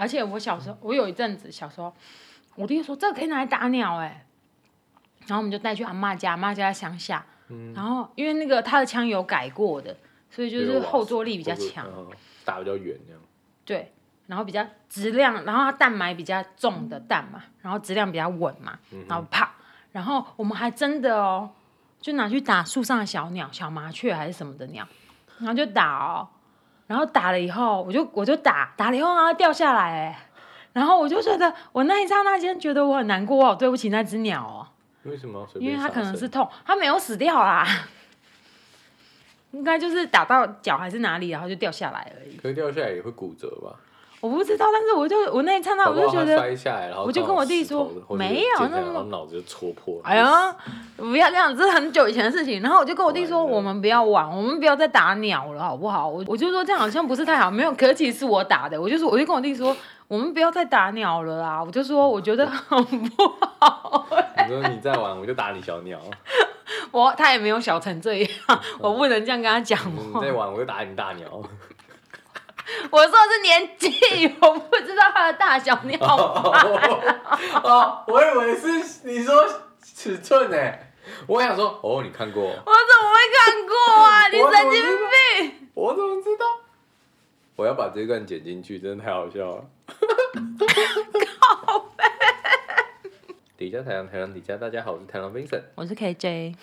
而且我小时候，我有一阵子小时候，我弟说这个可以拿来打鸟哎，然后我们就带去阿妈家，阿妈家在乡下，嗯、然后因为那个他的枪有改过的，所以就是后坐力比较强，打比较远这样。对，然后比较质量，然后它蛋埋比较重的蛋嘛，然后质量比较稳嘛，然后啪，然后我们还真的哦，就拿去打树上的小鸟，小麻雀还是什么的鸟，然后就打哦。然后打了以后，我就我就打打了以后，然后掉下来哎，然后我就觉得我那一刹那间觉得我很难过哦，对不起那只鸟哦。为什么？因为它可能是痛，它没有死掉啦，应该就是打到脚还是哪里，然后就掉下来而已。可是掉下来也会骨折吧？我不知道，但是我就我那一刹那我就觉得，摔下来，然后我就跟我弟说没有，那么脑子就戳破了。哎呀，不要这样，这是很久以前的事情。然后我就跟我弟说，我们不要玩，我们不要再打鸟了，好不好？我我就说这样好像不是太好，没有，可是其实是我打的。我就说，我就跟我弟说，我们不要再打鸟了啦。我就说，我觉得很不好。你说你再玩，我就打你小鸟。我他也没有小成这样，我不能这样跟他讲。你再玩，我就打你大鸟。我说的是年纪，我不知道它的大小，你好吗？哦，我以为是你说尺寸呢，我想说，哦，你看过？我怎么会看过啊？你神经病！我怎么知道？我要把这段剪进去，真的太好笑了。靠背。底下台郎，台郎底下，大家好，我是台郎 Vincent，我是 KJ。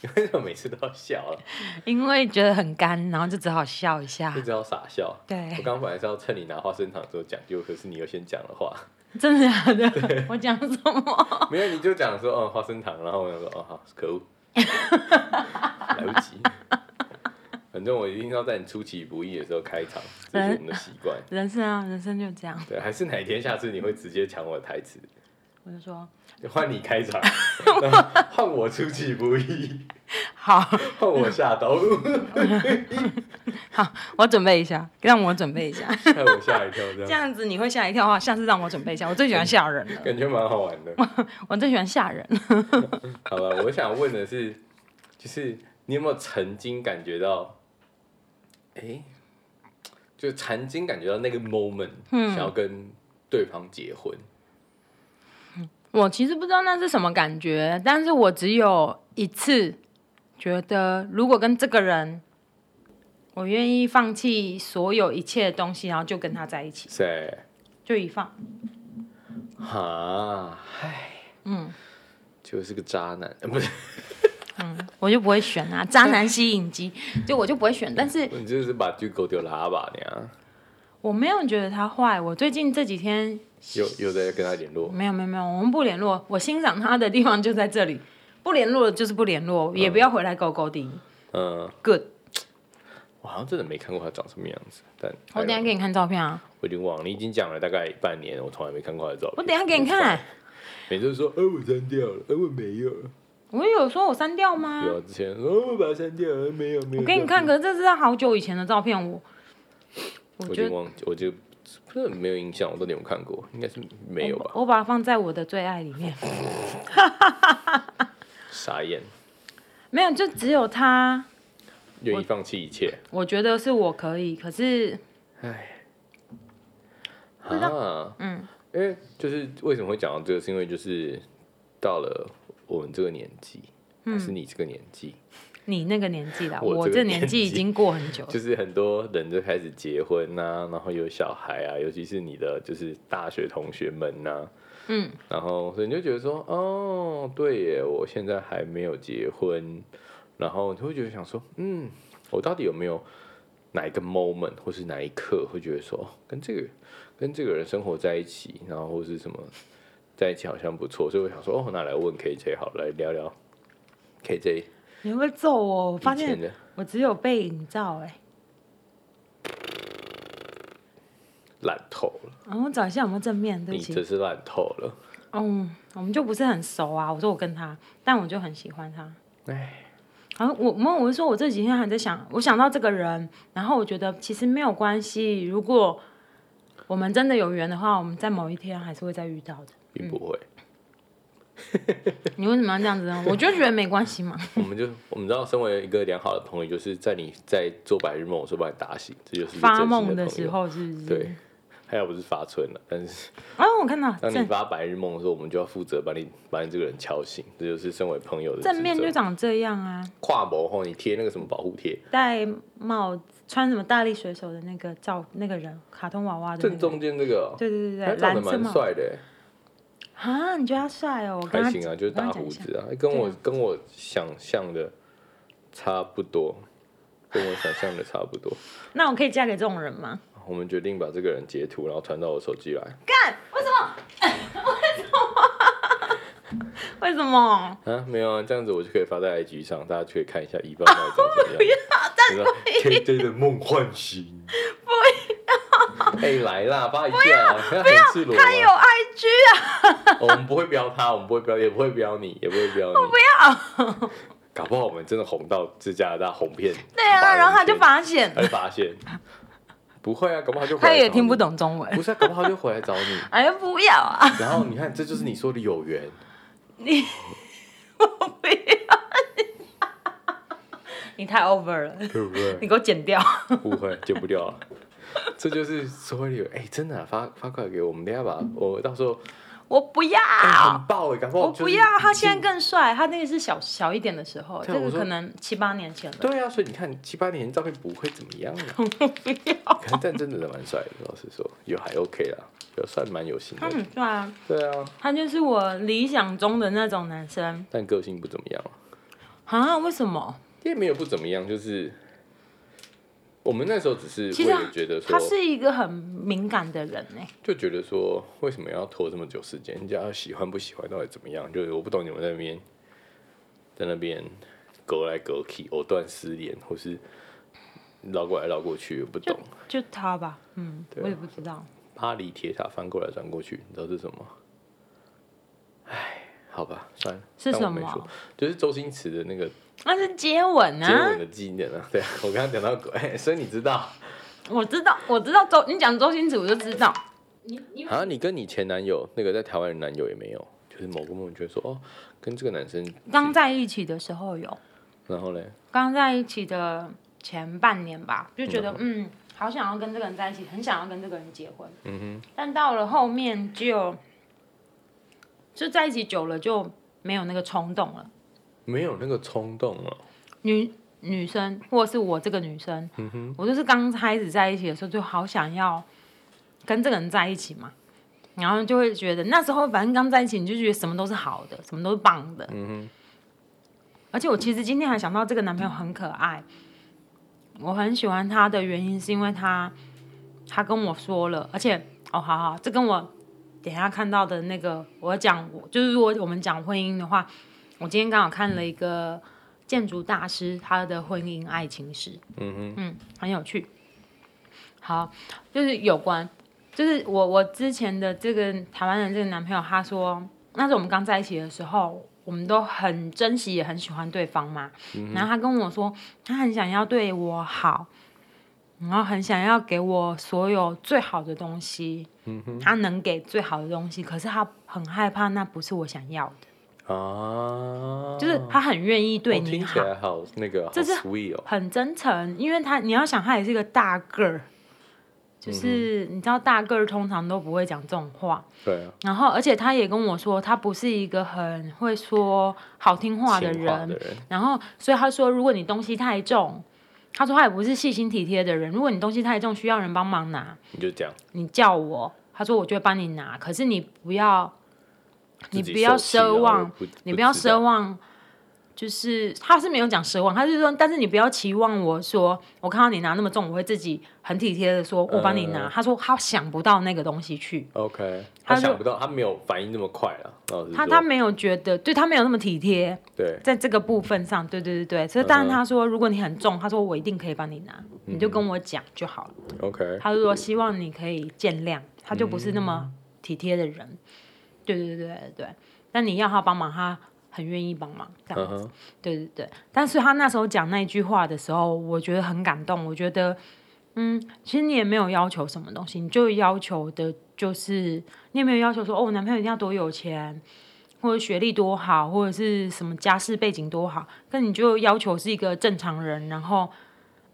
你为什么每次都要笑了？因为觉得很干，然后就只好笑一下，就只好傻笑。对，我刚本来是要趁你拿花生糖的时候讲，就可是你又先讲了话。真的假的？对我讲什么？没有，你就讲说哦花生糖，然后我就说哦好，可恶，来不及。反正我一定要在你出其不意的时候开场，这是我们的习惯。人生啊，人生就这样。对，还是哪一天下次你会直接抢我的台词？我就说，换你开场，换我出其不意，好，换我下刀。好，我准备一下，让我准备一下，吓我吓一跳，这样。这样子你会吓一跳的话，下次让我准备一下。我最喜欢吓人了，感觉蛮好玩的。我最喜欢吓人。好了，我想问的是，就是你有没有曾经感觉到，哎、欸，就曾经感觉到那个 moment，、嗯、想要跟对方结婚？我其实不知道那是什么感觉，但是我只有一次觉得，如果跟这个人，我愿意放弃所有一切的东西，然后就跟他在一起。谁？就一放。哈，唉，嗯，就是个渣男，不是？嗯，我就不会选啊，渣男吸引机，就我就不会选。但是 你就是把就狗丢拉吧，你啊。我没有觉得他坏，我最近这几天。有有在跟他联络？没有没有没有，我们不联络。我欣赏他的地方就在这里，不联络就是不联络，嗯、也不要回来勾勾顶。嗯，Good。我好像真的没看过他长什么样子，但我等下给你看照片啊。我已经忘了，你已经讲了大概半年，我从来没看过他的照片。我等下给你看。每次说，呃，我删掉了，呃，我没有。我有说我删掉吗？有，啊之前说我把它删掉了，没有没有。我给你看，可是这是他好久以前的照片，我我就忘记，我就。不是没有印象，我都没有看过，应该是没有吧？我，我把它放在我的最爱里面。傻眼。没有，就只有他愿意放弃一切。我觉得是我可以，可是，哎，啊，嗯，因为就是为什么会讲到这个，是因为就是到了我们这个年纪，还是你这个年纪。嗯你那个年纪啦，我这年纪已经过很久了。就是很多人就开始结婚呐、啊，然后有小孩啊，尤其是你的就是大学同学们呐、啊，嗯，然后所以你就觉得说，哦，对耶，我现在还没有结婚，然后你会觉得想说，嗯，我到底有没有哪一个 moment 或是哪一刻会觉得说，跟这个跟这个人生活在一起，然后或是什么在一起好像不错，所以我想说，哦，那来问 KJ 好，来聊聊 KJ。你会揍我？我发现我只有背影照哎，烂透了。然后我找一下有没有正面，对不起。你这是烂透了。嗯，我们就不是很熟啊。我说我跟他，但我就很喜欢他。哎，好，我我我是说我这几天还在想，我想到这个人，然后我觉得其实没有关系。如果我们真的有缘的话，我们在某一天还是会再遇到的，并不会。你为什么要这样子呢？我就觉得没关系嘛。我们就我们知道，身为一个良好的朋友，就是在你在做白日梦的时候把你打醒，这就是发梦的时候，是不是？对，还好不是发春了，但是啊，我看到当你发白日梦的时候，我们就要负责把你把你这个人敲醒，这就是身为朋友的正面就长这样啊。跨模后，你贴那个什么保护贴，戴帽穿什么大力水手的那个照那个人，卡通娃娃的、那个、正中间这个、哦，对对对对，长得蛮帅的。啊，你觉得他帅哦？还行啊，就是大胡子啊，跟我跟我想象的差不多，跟我想象的差不多。那我可以嫁给这种人吗？我们决定把这个人截图，然后传到我手机来。干？为什么？为什么？为什么？啊，没有啊，这样子我就可以发在 IG 上，大家就可以看一下一半到底长怎样。不要，但可以。KJ 的梦幻型。不要。哎，来啦，发一下。不要，不要，他有 IG 啊。我们不会标他，我们不会标，也不会标你，也不会标你。我不要。搞不好我们真的红到这加拿大红片。对啊，然后他就发现。他就发现。不会啊，搞不好就他也听不懂中文。不是、啊，搞不好就回来找你。哎呀，不要啊！然后你看，这就是你说的有缘。你，我不要你太 over 了，对不对？你给我剪掉。不会，剪不掉了。这就是所谓的有哎，真的、啊、发发过来给我们，等下吧我到时候。我不要，欸、很爆哎、欸！不我不要，他现在更帅。他那个是小小一点的时候，这个可能七八年前了。对啊，所以你看七八年前照片不会怎么样的。我不要。可是但真的蛮帅的，老实说，也还 OK 啦，也算蛮有型的。他很帅啊。对啊。他就是我理想中的那种男生。但个性不怎么样。啊？为什么？也没有不怎么样，就是。我们那时候只是为了觉得说，他是一个很敏感的人呢，就觉得说，为什么要拖这么久时间？人家喜欢不喜欢到底怎么样？就是我不懂你们在那边，在那边隔来隔去，藕断丝连，或是绕过来绕过去，我不懂。就，就他吧，嗯，我也不知道。巴黎铁塔翻过来转过去，你知道是什么？哎，好吧，算了。是什么？就是周星驰的那个。那是接吻啊！接吻的纪念啊！对啊，我刚刚讲到鬼，所以你知道？我知道，我知道周，你讲周星驰我就知道。你你啊，你跟你前男友那个在台湾的男友也没有，就是某个 moment 觉得说哦，跟这个男生刚在一起的时候有。然后嘞？刚在一起的前半年吧，就觉得嗯，好想要跟这个人在一起，很想要跟这个人结婚。嗯哼。但到了后面就就在一起久了就没有那个冲动了。没有那个冲动了。女女生，或者是我这个女生，嗯、哼我就是刚开始在一起的时候，就好想要跟这个人在一起嘛，然后就会觉得那时候反正刚在一起，你就觉得什么都是好的，什么都是棒的。嗯、哼而且我其实今天还想到这个男朋友很可爱，我很喜欢他的原因是因为他他跟我说了，而且哦，好好，这跟我等一下看到的那个我讲，就是如果我们讲婚姻的话。我今天刚好看了一个建筑大师他的婚姻爱情史，嗯哼嗯，很有趣。好，就是有关，就是我我之前的这个台湾人这个男朋友，他说那时候我们刚在一起的时候，我们都很珍惜，也很喜欢对方嘛。嗯、然后他跟我说，他很想要对我好，然后很想要给我所有最好的东西，嗯哼他能给最好的东西，可是他很害怕那不是我想要的。啊，就是他很愿意对你好，听起来好。那个，这是很真诚，因为他你要想他也是一个大个儿，就是你知道大个儿通常都不会讲这种话，对啊。然后而且他也跟我说，他不是一个很会说好听话的人，的人。然后所以他说，如果你东西太重，他说他也不是细心体贴的人，如果你东西太重需要人帮忙拿，你就讲，你叫我，他说我就会帮你拿，可是你不要。你不要奢望，不你不要奢望，就是他是没有讲奢望，他是说，但是你不要期望我说，我看到你拿那么重，我会自己很体贴的说，我帮你拿。呃、他说他想不到那个东西去，OK，他想不到，他没有反应那么快了。他他没有觉得，对他没有那么体贴，对，在这个部分上，对对对对，所以当然他说，如果你很重，他说我一定可以帮你拿，你就跟我讲就好了。OK，他就说希望你可以见谅，他就不是那么体贴的人。对对对对对，但你要他帮忙，他很愿意帮忙，这样子。Uh huh. 对对对，但是他那时候讲那句话的时候，我觉得很感动。我觉得，嗯，其实你也没有要求什么东西，你就要求的就是，你也没有要求说，哦，我男朋友一定要多有钱，或者学历多好，或者是什么家世背景多好，但你就要求是一个正常人，然后，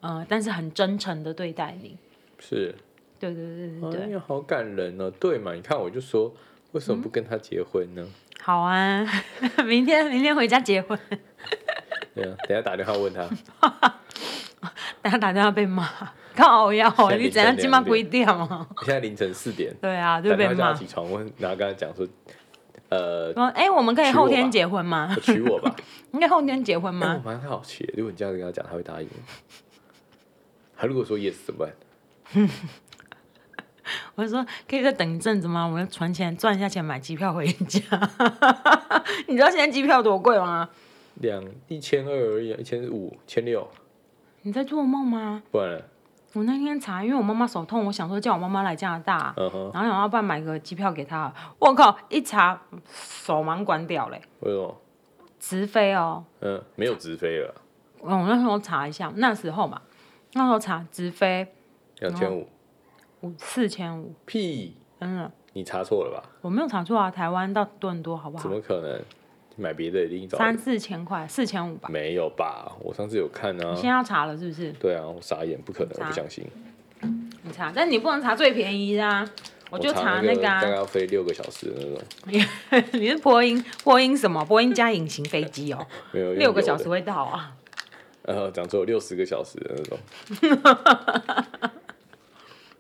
呃，但是很真诚的对待你。是。对对对对对。哎呀，好感人哦！对嘛？你看我就说，为什么不跟他结婚呢？嗯、好啊，明天明天回家结婚。对啊，等下打电话问他。等下打电话被骂，靠腰，你怎样今晚几点啊？现在凌晨四点。对啊，就被骂。起床问，然后跟他讲说，呃，哎、欸，我们可以后天结婚吗？娶我吧。应该后天结婚吗？欸、我蛮好奇，如果你这样子跟他讲，他会答应吗？他如果说 yes 怎么办？我就说可以再等一阵子吗？我要存钱赚一下钱买机票回家。你知道现在机票多贵吗？两一千二而已，一千五、千六。你在做梦吗？不然。我那天查，因为我妈妈手痛，我想说叫我妈妈来加拿大，uh huh. 然后想要不然买个机票给她。我靠，一查手忙关掉嘞。为什么？直飞哦。嗯，没有直飞了。我那时候查一下，那时候嘛，那时候查直飞两千五，五四千五。屁！真的？你查错了吧？我没有查错啊，台湾到多伦多好不好？怎么可能？买别的一定找三四千块，四千五吧？没有吧？我上次有看啊。你现在要查了是不是？对啊，我傻眼，不可能，我不相信。你查，但你不能查最便宜的啊！我就查那个、啊，大概要飞六个小时的那种。你是波音？波音什么？波音加隐形飞机哦。没有，六个小时会到啊。呃，讲错，六十个小时的那种。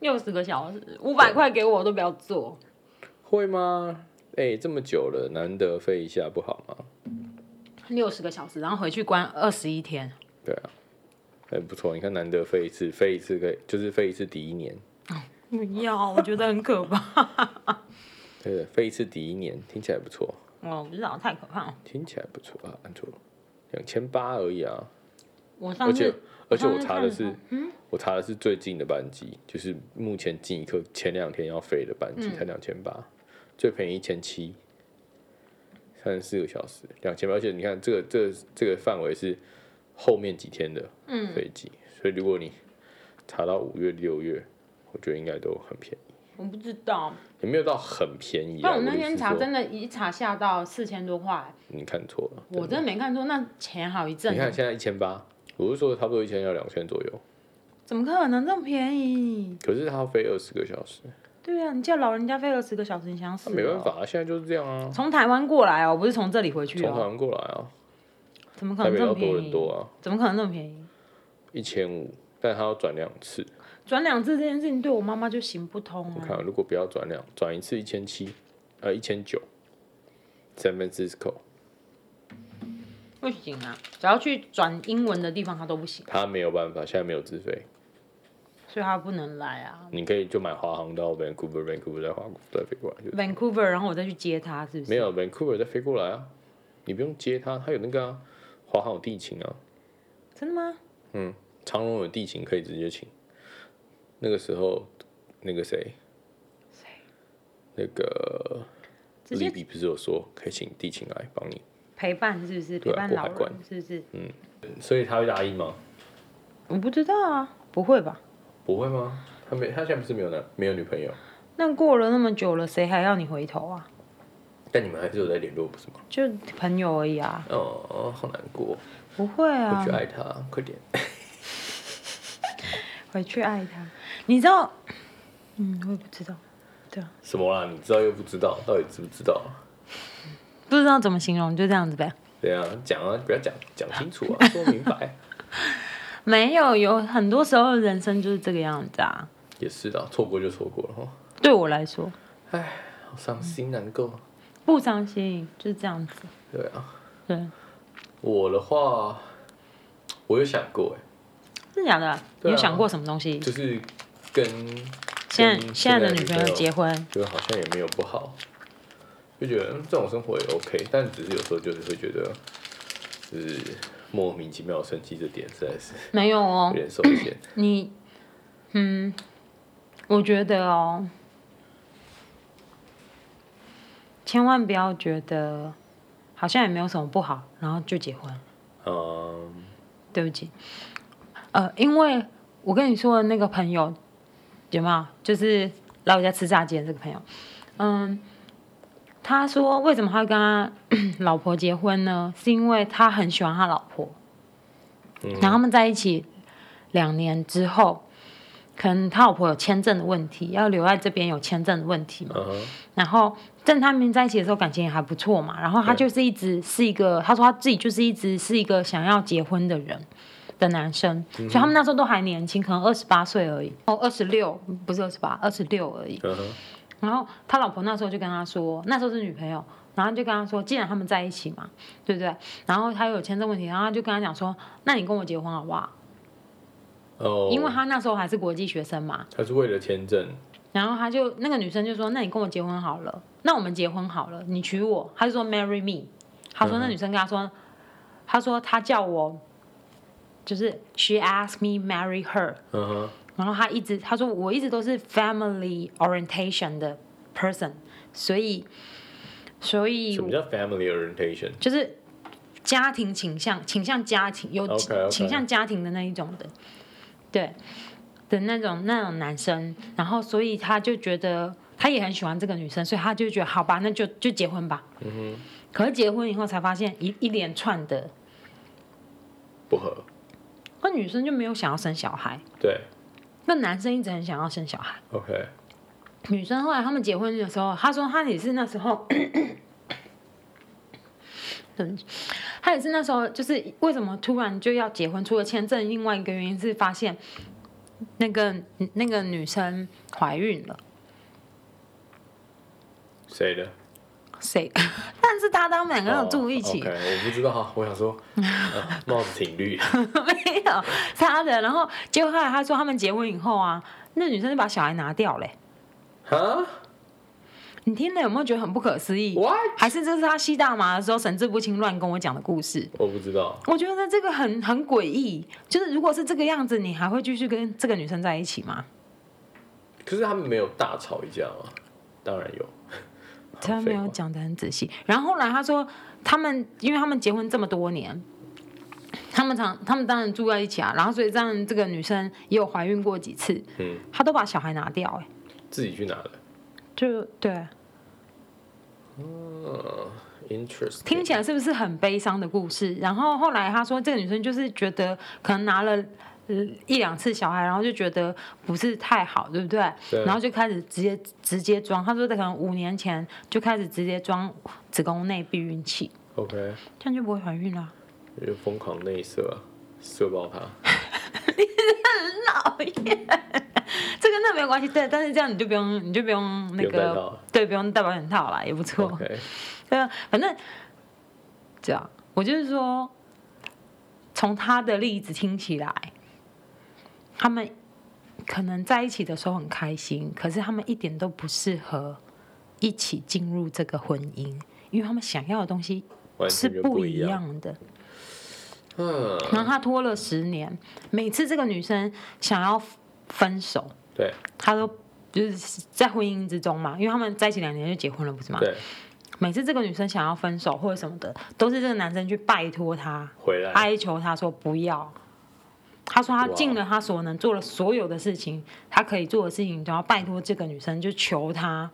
六十个小时，五百块给我，都不要做。会吗？哎、欸，这么久了，难得飞一下不好吗？六十个小时，然后回去关二十一天。对啊，还不错。你看，难得飞一次，飞一次可以，就是飞一次抵一年。不要，我觉得很可怕。对，飞一次抵一年，听起来不错。哦，不知道，太可怕了。听起来不错啊，按错了，两千八而已啊。我上次，而且我查的是，嗯、我查的是最近的班机，就是目前进一刻前两天要飞的班机，才两千八。最便宜一千七，三十四个小时两千八，而且你看这个这个、这个范围是后面几天的飞机，嗯、所以如果你查到五月六月，我觉得应该都很便宜。我不知道，也没有到很便宜。但我那天查真的，一查下到四千多块。你看错了，我真的没看错，那钱好一阵。你看现在一千八，我是说差不多一千要两千左右。怎么可能这么便宜？可是他要飞二十个小时。对啊，你叫老人家飞二十个小时，你想死？没办法啊，现在就是这样啊。从台湾过来哦，不是从这里回去哦。从台湾过来啊？怎么可能这么便宜？多伦多啊？怎么可能那么便宜？一千五，但他要转两次。转两次这件事情对我妈妈就行不通啊。我看如果不要转两，转一次一千七，呃，一千九。San Francisco。不行啊，只要去转英文的地方，他都不行。他没有办法，现在没有自费。所以他不能来啊！你可以就买华航到 Vancouver，Vancouver 再华再飞过来。Vancouver，然后我再去接他，是不是？没有 Vancouver 再飞过来啊！你不用接他，他有那个啊，华航有地勤啊。真的吗？嗯，长荣有地勤可以直接请。那个时候，那个谁？谁？那个利比不是有说可以请地勤来帮你陪伴，是不是？陪伴老人，是不是？嗯。所以他会答应吗？我不知道啊，不会吧？不会吗？他没，他现在不是没有男，没有女朋友。那过了那么久了，谁还要你回头啊？但你们还是有在联络，不是吗？就朋友而已啊。哦，好难过。不会啊。回去爱他，快点。回去爱他，你知道？嗯，我也不知道。对啊。什么啊？你知道又不知道，到底知不知道？不知道怎么形容，就这样子呗。对啊，讲啊，不要讲，讲清楚啊，说明白。没有，有很多时候人生就是这个样子啊。也是的，错过就错过了哈。对我来说，哎，好伤心难过。不伤心，就是这样子。对啊。对。我的话，我有想过哎。真的假的？你有想过什么东西？就是跟现在现在的女朋友结婚，觉得好像也没有不好，就觉得这种生活也 OK，但只是有时候就是会觉得，就是。莫名其妙生气这点实在是没有哦，有点受限。你，嗯，我觉得哦，千万不要觉得好像也没有什么不好，然后就结婚。嗯，对不起，呃，因为我跟你说的那个朋友，有没有？就是来我家吃炸鸡的这个朋友，嗯。他说：“为什么他会跟他 老婆结婚呢？是因为他很喜欢他老婆。然后他们在一起两年之后，可能他老婆有签证的问题，要留在这边有签证的问题嘛。嗯然后，但他们在一起的时候感情也还不错嘛。然后他就是一直是一个，他说他自己就是一直是一个想要结婚的人的男生，所以他们那时候都还年轻，可能二十八岁而已，哦，二十六不是二十八，二十六而已。然后他老婆那时候就跟他说，那时候是女朋友，然后就跟他说，既然他们在一起嘛，对不对？然后他有签证问题，然后他就跟他讲说，那你跟我结婚好不好？哦，因为他那时候还是国际学生嘛。他是为了签证，然后他就那个女生就说：“那你跟我结婚好了，那我们结婚好了，你娶我。”他就说：“Marry me。”他说那女生跟他说：“他说他叫我，就是 She asked me marry her。嗯哼，然后他一直他说我一直都是 family orientation 的 person，所以所以什么叫 family orientation？就是家庭倾向，倾向家庭有倾向家庭的那一种的，对的那种那种男生，然后所以他就觉得他也很喜欢这个女生，所以他就觉得好吧，那就就结婚吧。嗯哼，可是结婚以后才发现一一连串的，不合，那女生就没有想要生小孩，对那男生一直很想要生小孩。，OK，女生后来他们结婚的时候，他说他也是那时候，他也是那时候，就是为什么突然就要结婚？除了签证，另外一个原因是发现那个那个女生怀孕了，谁的？谁？但是他他们两个人住一起，我不知道，我想说，呃 帽子挺绿，没有他的。然后结果后来他说他们结婚以后啊，那女生就把小孩拿掉嘞、哈你听了有没有觉得很不可思议？，What？还是这是他吸大麻的时候神志不清乱跟我讲的故事？我不知道，我觉得这个很很诡异，就是如果是这个样子，你还会继续跟这个女生在一起吗？可是他们没有大吵一架吗？当然有，他没有讲的很仔细。然后后来他说，他们因为他们结婚这么多年，他们常他们当然住在一起啊，然后所以这样这个女生也有怀孕过几次，嗯，她都把小孩拿掉、欸，哎，自己去拿的，就对，嗯，interesting，听起来是不是很悲伤的故事？然后后来他说，这个女生就是觉得可能拿了。呃，一两次小孩，然后就觉得不是太好，对不对？对然后就开始直接直接装。他说，可能五年前就开始直接装子宫内避孕器，OK，这样就不会怀孕了。就疯狂内射啊，射爆他，讨厌，这跟那没有关系。对，但是这样你就不用，你就不用那个，对，不用戴保险套啦，也不错。OK，对啊，反正这样，我就是说，从他的例子听起来，他们可能在一起的时候很开心，可是他们一点都不适合一起进入这个婚姻，因为他们想要的东西是不一样的。嗯，然后他拖了十年，每次这个女生想要分手，对他都就是在婚姻之中嘛，因为他们在一起两年就结婚了，不是吗？对，每次这个女生想要分手或者什么的，都是这个男生去拜托她，回来，哀求她说不要。他说他尽了他所能，做了所有的事情，他可以做的事情，都要拜托这个女生，就求她，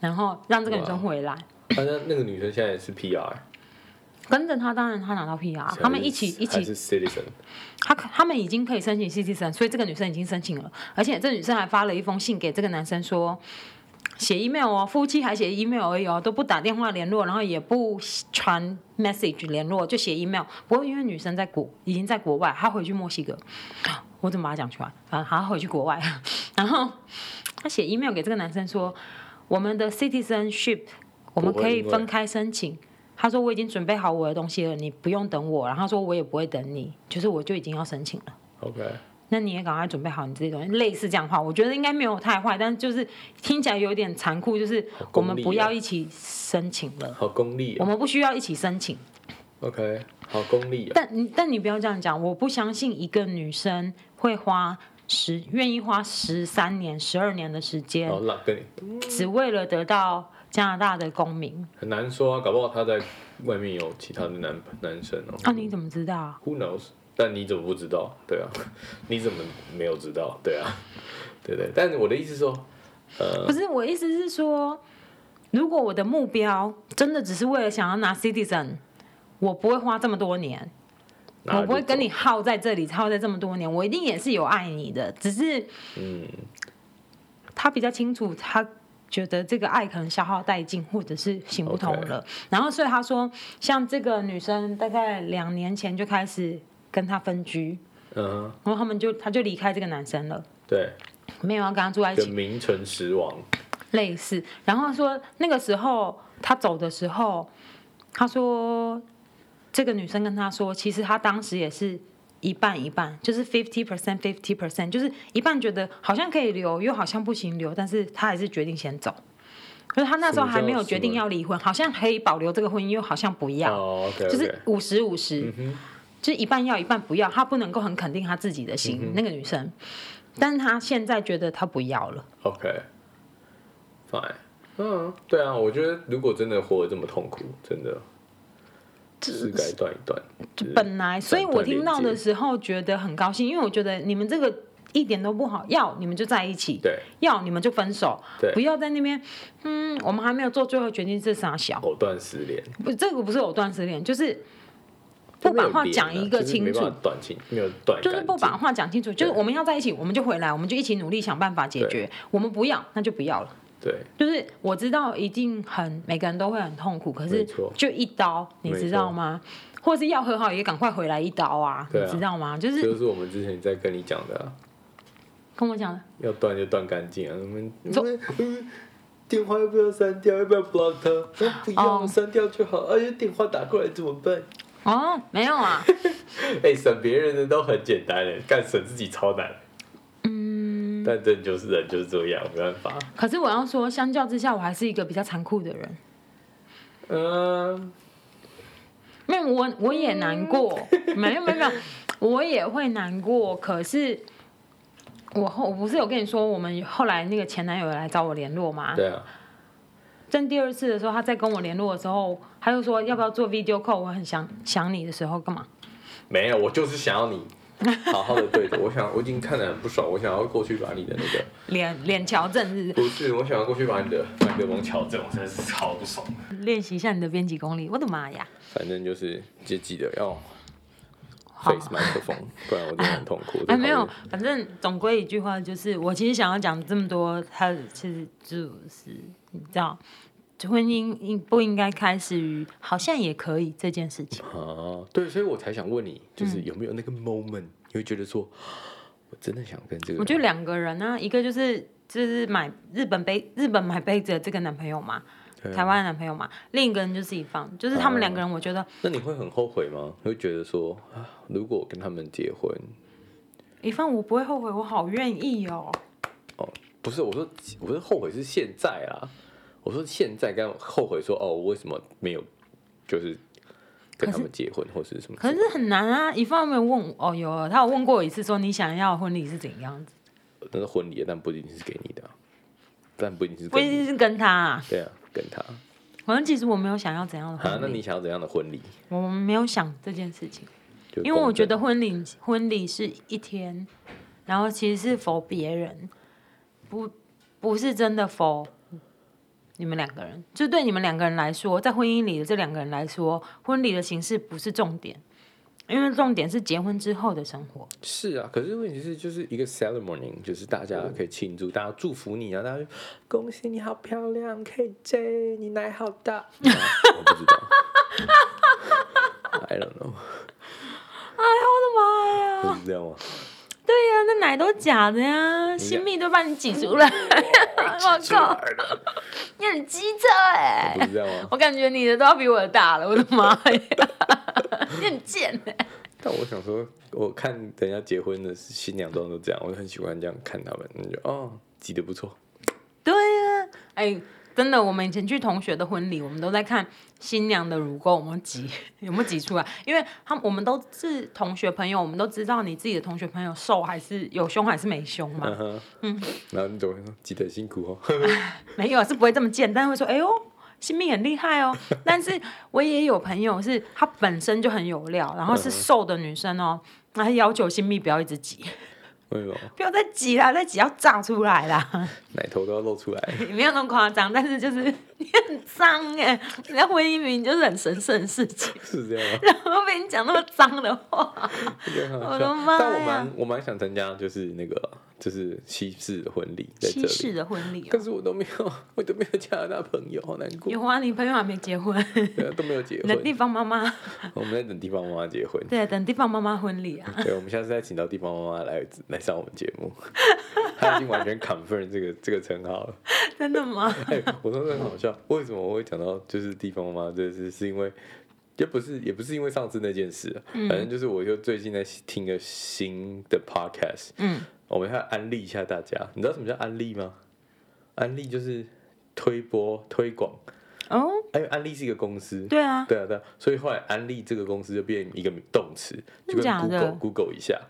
然后让这个女生回来。反正那个女生现在也是 PR，跟着他，当然他拿到 PR，他们一起一起。还是 citizen，他他们已经可以申请 citizen，所以这个女生已经申请了，而且这女生还发了一封信给这个男生说，写 email 哦，夫妻还写 email 而已哦，都不打电话联络，然后也不传 message 联络，就写 email。不过因为女生在国已经在国外，她回去墨西哥，我怎么把它讲出来？反正她回去国外，然后她写 email 给这个男生说，我们的 citizenship 我们可以分开申请。他说我已经准备好我的东西了，你不用等我。然后他说我也不会等你，就是我就已经要申请了。OK，那你也赶快准备好你这些东西，类似这样的话，我觉得应该没有太坏，但就是听起来有点残酷，就是我们不要一起申请了，好功利我啊们不需要一起申请。，OK，好功利啊，但你但你不要这样讲，我不相信一个女生会花十愿意花十三年、十二年的时间，只为了得到加拿大的公民。很难说啊，搞不好她在外面有其他的男男生哦。啊，你怎么知道？Who knows？但你怎么不知道？对啊，你怎么没有知道？对啊，对对。但我的意思是说，呃，不是，我意思是说，如果我的目标真的只是为了想要拿 citizen，我不会花这么多年。我不会跟你耗在这里，耗在这么多年，我一定也是有爱你的，只是，嗯，他比较清楚，他觉得这个爱可能消耗殆尽，或者是行不通了。然后，所以他说，像这个女生大概两年前就开始跟他分居，嗯、uh-huh，然后他们就他就离开这个男生了，对，没有要跟他住在一起，名存实亡，类似。然后说那个时候他走的时候，他说。这个女生跟他说，其实他当时也是一半一半，就是 fifty percent fifty percent，就是一半觉得好像可以留，又好像不行留，但是他还是决定先走。可是他那时候还没有决定要离婚，好像可以保留这个婚姻，又好像不要，oh, okay, okay. 就是五十五十，就是一半要一半不要，他不能够很肯定他自己的心。嗯、那个女生，但是他现在觉得他不要了。OK，fine，嗯，对啊，我觉得如果真的活得这么痛苦，真的。是该断一断，本来，所以我听到的时候觉得很高兴，因为我觉得你们这个一点都不好，要你们就在一起，对，要你们就分手，对，不要在那边，嗯，我们还没有做最后决定，这傻小。藕断丝连，不，这个不是藕断丝连，就是不把话讲一个清楚，短情没有短，就是不把话讲清楚，就是我们要在一起，我们就回来，我们就一起努力想办法解决，我们不要，那就不要了。对，就是我知道一定很每个人都会很痛苦，可是就一刀，你知道吗？或是要和好也赶快回来一刀啊，啊，你知道吗？就是就是我们之前在跟你讲的、啊，跟我讲的，要断就断干净啊！我们我们电话要不要删掉？要不要 block 他？不要删掉就好。而且电话打过来怎么办？哦，没有啊。哎、欸，省别人的都很简单嘞，干省自己超难。但这就是人就是这样，没办法。可是我要说，相较之下，我还是一个比较残酷的人。嗯，没有我我也难过，没有没有没有，我也会难过。可是我后我不是有跟你说，我们后来那个前男友来找我联络吗？对啊。在第二次的时候，他在跟我联络的时候，他就说要不要做 video call？我很想想你的时候，干嘛？没有，我就是想要你。好好的对着，我想我已经看得很不爽，我想要过去把你的那个脸脸乔正，是不是？我想要过去把你的麦克风乔正，我真的是超不爽。练习一下你的编辑功力，我的妈呀！反正就是就记得要 face 麦克风，不然我真的很痛苦。哎，没有，反正总归一句话就是，我其实想要讲这么多，他其实就是你知道。婚姻应不应该开始于好像也可以这件事情啊？对，所以我才想问你，就是有没有那个 moment，你会觉得说，我真的想跟这个？我觉得两个人呢、啊，一个就是就是买日本杯，日本买杯子的这个男朋友嘛，台湾的男朋友嘛，另一个人就是一方，就是他们两个人，我觉得、啊。那你会很后悔吗？会觉得说啊，如果我跟他们结婚，一方我不会后悔，我好愿意哦。哦，不是，我说我说后悔是现在啊。我说现在该后悔说哦，我为什么没有就是跟他们结婚或是什么？可是很难啊！一方面问哦，有他有问过我一次，说你想要婚礼是怎样子？那是婚礼，但不一定是给你的，但不一定是不一定是跟他啊。对啊，跟他。反正其实我没有想要怎样的婚礼。啊，那你想要怎样的婚礼？我们没有想这件事情，因为我觉得婚礼婚礼是一天，然后其实是 for 别人，不不是真的 for。你们两个人，就对你们两个人来说，在婚姻里的这两个人来说，婚礼的形式不是重点，因为重点是结婚之后的生活。是啊，可是问题是，就是一个 ceremony，就是大家可以庆祝，大家祝福你啊，大家恭喜你好漂亮，KJ，你奶好大。啊、我不知道，I don't know。哎呀，我的妈呀！不是这样吗？对呀、啊，那奶都假的呀，新蜜都把你挤出来。我靠，你很机车哎！我，我感觉你的都要比我的大了，我的妈呀！你很贱哎！但我想说，我看人家结婚的新娘妆都这样，我就很喜欢这样看他们，你就哦，挤得不错。对呀、啊，哎。真的，我们以前去同学的婚礼，我们都在看新娘的乳沟有没有挤，有没有挤出来，因为他我们都是同学朋友，我们都知道你自己的同学朋友瘦还是有胸还是没胸嘛。Uh-huh. 嗯，然后你怎么说挤得辛苦哦？没有，是不会这么贱，但是会说，哎呦，新秘很厉害哦。但是我也有朋友是她本身就很有料，然后是瘦的女生哦，然后要求新蜜不要一直挤。为什么？不要再挤了，再挤要炸出来啦！奶头都要露出来。没有那么夸张，但是就是 你很脏哎！人家婚姻明明就是很神圣的事情，是这样吗？然后被你讲那么脏的话，我的妈！但我蛮我蛮想参加，就是那个。就是西式的婚礼，西式的婚礼，可是我都没有，我都没有加拿大朋友，好难过。有啊，你朋友还没结婚，对啊，都没有结婚。等地方妈妈，我们在等地方妈妈结婚。对，等地方妈妈婚礼啊。对，我们下次再请到地方妈妈来来上我们节目，他已经完全 confirm 这个这个称号了。真的吗？哎、欸，我说的很好笑，为什么我会讲到就是地方妈妈这是？是因为也不是也不是因为上次那件事，嗯、反正就是我就最近在听个新的 podcast，嗯。我们要安利一下大家，你知道什么叫安利吗？安利就是推播推广。哦，因为安利是一个公司，对啊，对啊，对啊，所以后来安利这个公司就变一个动词，就跟 Google Google 一下。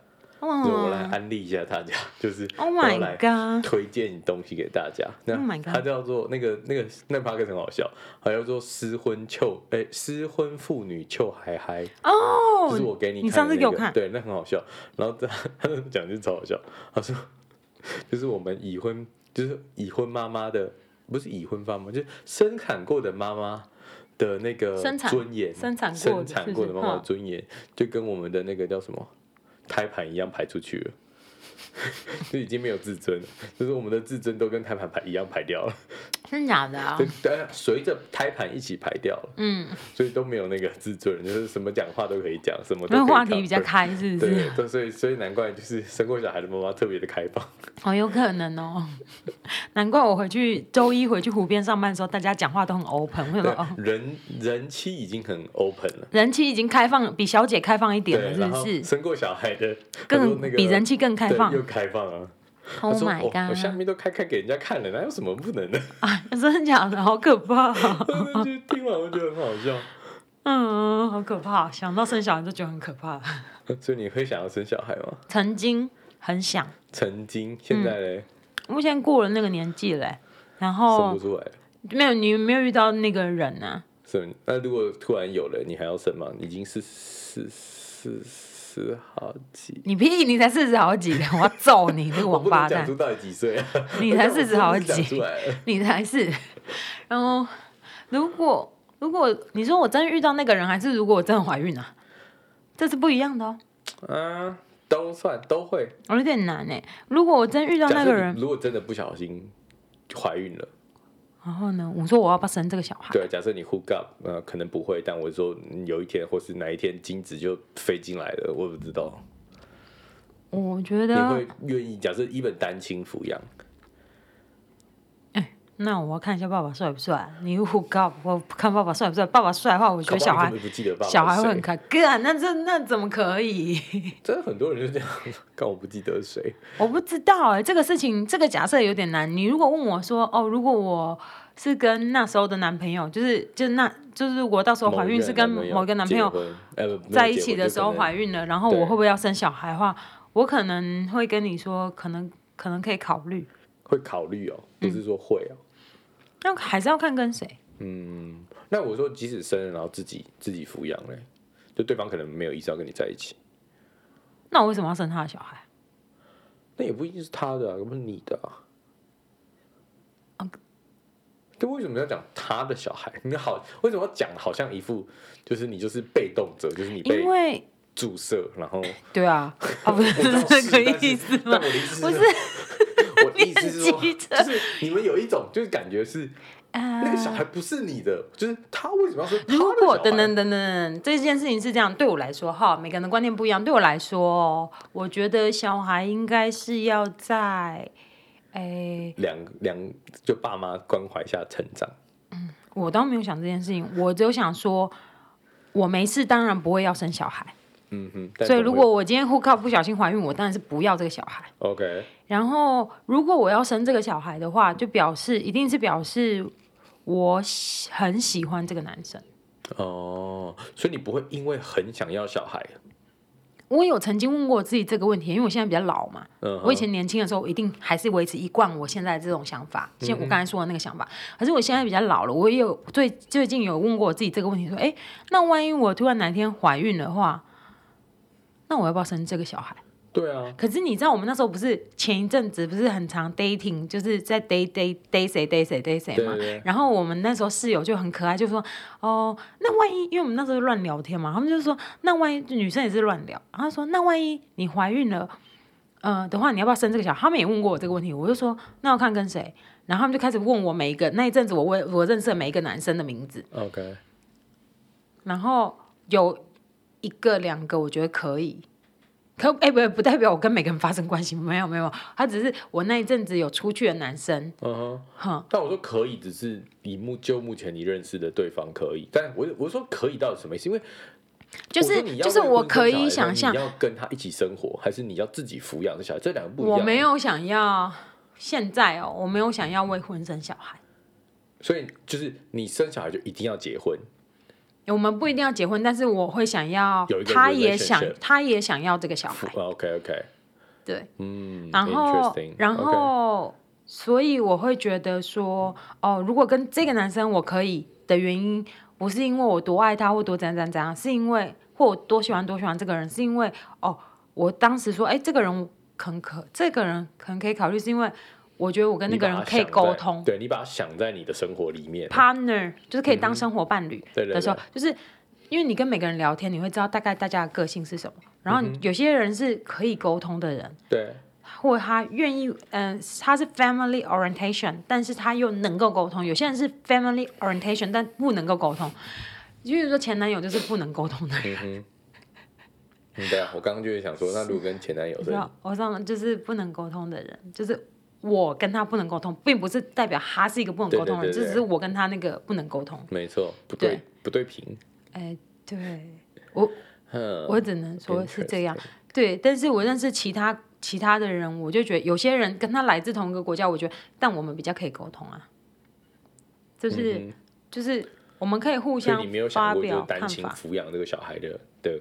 Oh. 我来安利一下大家，就是我来推荐东西给大家。那它叫做那个那个那 podcast 很好笑，还叫做失婚秋哎失婚妇女秋嗨嗨哦，oh, 就是我给你看、那个，你上次给我看，对，那很好笑。然后他他讲就超好笑，他说 就是我们已婚就是已婚妈妈的不是已婚妈妈，就是生产过的妈妈的那个尊严，生产生产过的妈妈的尊严，就跟我们的那个叫什么？胎盘一样排出去了，就已经没有自尊了，就是我们的自尊都跟胎盘排一样排掉了，真假的啊？对，随着胎盘一起排掉了，嗯，所以都没有那个自尊，就是什么讲话都可以讲，什么都话题比较开，是不是？对，所以所以难怪就是生过小孩的妈妈特别的开放，好有可能哦，难怪我回去周一回去湖边上班的时候，大家讲话都很 open，为什么？人人妻已经很 open 了，人妻已经开放，比小姐开放一点了，是不是？生过小孩的。更比人妻更开放，又开放啊！Oh my god！我，我下面都开开给人家看了，哪有什么不能的？啊，真的假的？好可怕！就听完我觉得很好笑。嗯，好可怕！想到生小孩就觉得很可怕。所以你会想要生小孩吗？曾经很想。曾经，现在嘞？目前过了那个年纪嘞，然后生不出来。没有，你没有遇到那个人呢？是，那如果突然有了，你还要生吗？已经是四四。四好几，你屁！你才四十好几，我要揍你那个王八蛋！出到底几岁？你才 四十好几，你才是。然后，如果如果你说我真遇到那个人，还是如果我真的怀孕啊，这是不一样的哦。嗯，都算都会。我有点难哎。如果我真遇到那个人，如果真的不小心怀孕了。然后呢？我说我要不要生这个小孩？对，假设你 hook up，呃，可能不会，但我说有一天或是哪一天精子就飞进来了，我不知道。我觉得你会愿意？假设一本单亲抚养。那我要看一下爸爸帅不帅。你如果告我看爸爸帅不帅。爸爸帅的话，我觉得小孩小孩会很可爱。哥，那这那怎么可以？真的很多人就这样，看我不记得谁。我不知道哎、欸，这个事情这个假设有点难。你如果问我说，哦，如果我是跟那时候的男朋友，就是就那就是如果到时候怀孕是跟某一个男朋友在一起的时候怀孕了，然后我会不会要生小孩的话，我可能会跟你说，可能可能可以考虑。会考虑哦，不是说会哦。那还是要看跟谁。嗯，那我说即使生了，然后自己自己抚养嘞，就对方可能没有意思要跟你在一起。那我为什么要生他的小孩？那也不一定是他的啊，又不是你的啊。啊，这为什么要讲他的小孩？你好，为什么要讲好像一副就是你就是被动者，就是你被注射，然后对啊，啊不 是这个意思吗？不是。我意思是说，就是你们有一种就是感觉是，那个小孩不是你的，就是他为什么要说？如果等等等等，这件事情是这样，对我来说哈，每个人的观念不一样。对我来说，我觉得小孩应该是要在，诶，两两就爸妈关怀下成长。嗯，我倒没有想这件事情，我只有想说，我没事，当然不会要生小孩。嗯哼，所以如果我今天 hook up 不小心怀孕，我当然是不要这个小孩。OK。然后如果我要生这个小孩的话，就表示一定是表示我很喜欢这个男生。哦，所以你不会因为很想要小孩？我有曾经问过我自己这个问题，因为我现在比较老嘛。Uh. 我以前年轻的时候，一定还是维持一贯我现在这种想法，像我刚才说的那个想法。可是我现在比较老了，我也有最最近有问过我自己这个问题，说：哎，那万一我突然哪天怀孕的话？那我要不要生这个小孩？对啊。可是你知道我们那时候不是前一阵子不是很常 dating，就是在 date date date 谁 date 谁 date 谁嘛。然后我们那时候室友就很可爱，就说哦，那万一因为我们那时候乱聊天嘛，他们就说那万一女生也是乱聊，然后说那万一你怀孕了，呃的话，你要不要生这个小孩？他们也问过我这个问题，我就说那要看跟谁。然后他们就开始问我每一个那一阵子我问我认识的每一个男生的名字。OK。然后有一个两个我觉得可以，可哎不不代表我跟每个人发生关系，没有没有，他只是我那一阵子有出去的男生。嗯哼，哼。但我说可以，只是以目就目前你认识的对方可以。但我我说可以到底什么意思？因为就是就是我可以想象你要跟他一起生活，还是你要自己抚养的小孩，这两个不一样。我没有想要。现在哦，我没有想要未婚生小孩，所以就是你生小孩就一定要结婚。我们不一定要结婚，但是我会想要，他也想，他也想要这个小孩。OK OK，对，嗯，然后然后，所以我会觉得说，哦，如果跟这个男生我可以的原因，不是因为我多爱他或多怎样怎样怎样，是因为或我多喜欢多喜欢这个人，是因为哦，我当时说，哎，这个人。可可，这个人可能可以考虑，是因为我觉得我跟那个人可以沟通。对，你把他想在你的生活里面，partner 就是可以当生活伴侣的时候，嗯、就是因为你跟每个人聊天，你会知道大概大家的个性是什么。然后有些人是可以沟通的人，对、嗯，或者他愿意，嗯、呃，他是 family orientation，但是他又能够沟通。有些人是 family orientation，但不能够沟通。比如说前男友就是不能沟通的人。嗯嗯，对啊，我刚刚就是想说，那如果跟前男友，是我上就是不能沟通的人，就是我跟他不能沟通，并不是代表他是一个不能沟通的人，这只是我跟他那个不能沟通。没错，不对，不对平。哎，对我，我只能说是这样。对，但是我认识其他其他的人，我就觉得有些人跟他来自同一个国家，我觉得，但我们比较可以沟通啊，就是就是我们可以互相发表看法。单亲抚养这个小孩的的。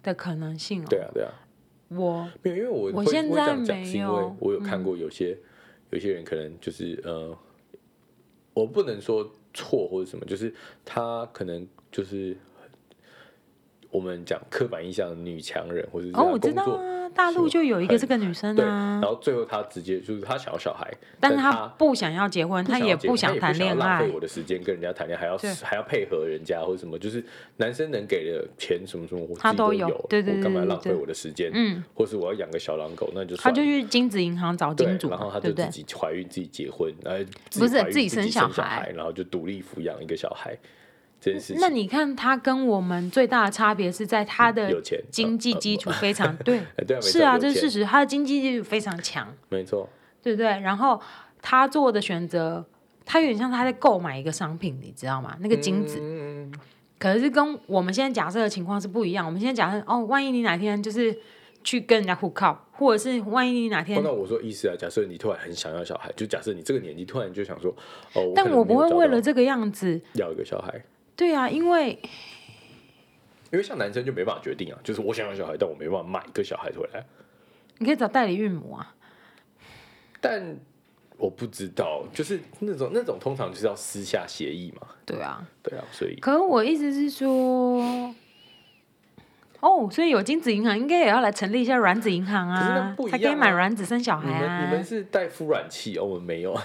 的可能性哦，对啊，对啊，我没有，因为我我现在没有，是因为我有看过有些、嗯、有些人可能就是呃，我不能说错或者什么，就是他可能就是我们讲刻板印象的女强人，或者是哦，我知道啊。大陆就有一个这个女生啊，然后最后她直接就是她想要小孩，但是她不想要结婚，她也不想谈恋爱，浪费我的时间跟人家谈恋爱，还要还要配合人家或者什么，就是男生能给的钱什么什么，他都有，对对对，我干嘛浪费我的时间？嗯，或是我要养个小狼狗，那就他就去金子银行找金主，然后他就自己怀孕自己结婚，然后不是自己生小孩，然后就独立抚养一个小孩。那你看他跟我们最大的差别是在他的经济基础非常 对，是啊，这是事实，他的经济基础非常强，没错，对不对？然后他做的选择，他有点像他在购买一个商品，你知道吗？那个金子，可是跟我们现在假设的情况是不一样。我们现在假设哦，万一你哪天就是去跟人家互靠，或者是万一你哪天……那我说意思啊，假设你突然很想要小孩，就假设你这个年纪突然就想说哦，但我不会为了这个样子要一个小孩。对啊，因为因为像男生就没办法决定啊，就是我想要小孩，但我没办法买一个小孩回来。你可以找代理孕母啊，但我不知道，就是那种那种通常就是要私下协议嘛。对啊，对啊，所以。可是我意思是说，哦，所以有精子银行应该也要来成立一下卵子银行啊，可才可以买卵子生小孩啊。你们你们是带孵卵器，哦，我们没有。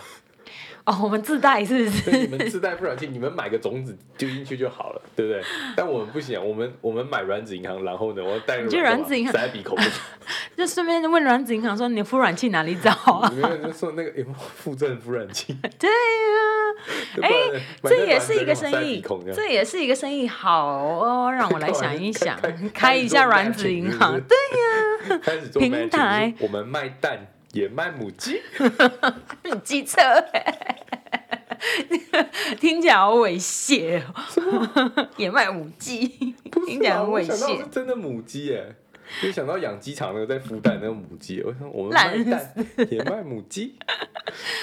哦，我们自带是不是？你们自带孵卵器，你们买个种子丢进去就好了，对不对？但我们不行，我们我们买卵子银行，然后呢，我带卵子银行塞鼻孔，就顺便问卵子银行说，你的孵卵器哪里找啊？没有，就说那个有没有附赠孵卵器？对呀，哎，这也是一个生意，这也是一个生意，好哦，让我来 想一想，开一下卵子银行，对呀，开始做平台，我们卖蛋。也卖母鸡，你机车，听起来好猥亵哦。也卖母鸡，听起来很猥亵。真的母鸡耶。就想到养鸡场那个在孵蛋那个母鸡，我想我们卖蛋也卖母鸡，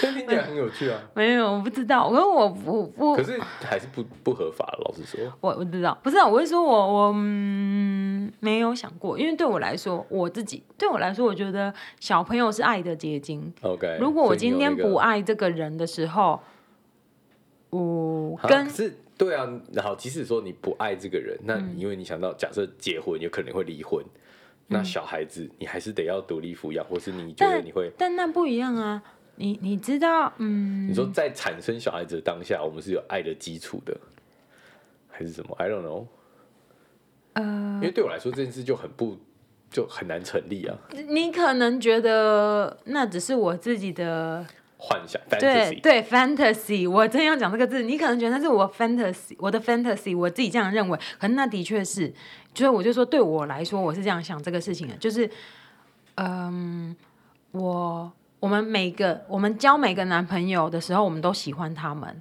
这听起来很有趣啊。没有，我不知道，可是我不不，可是还是不不合法。老实说，我我知道，不是啊，我是说我我嗯没有想过，因为对我来说，我自己对我来说，我觉得小朋友是爱的结晶。OK，如果我今天不爱这个人的时候，我跟是，对啊，然后即使说你不爱这个人，那因为你想到假设结婚有可能会离婚。那小孩子你还是得要独立抚养，或是你觉得你会？但，但那不一样啊，你你知道，嗯，你说在产生小孩子的当下，我们是有爱的基础的，还是什么？I don't know。呃，因为对我来说这件事就很不就很难成立啊。你可能觉得那只是我自己的。幻想，对对，fantasy，我真要讲这个字，你可能觉得那是我 fantasy，我的 fantasy，我自己这样认为，可能那的确是，就是我就说对我来说，我是这样想这个事情的，就是，嗯，我我们每个我们交每个男朋友的时候，我们都喜欢他们，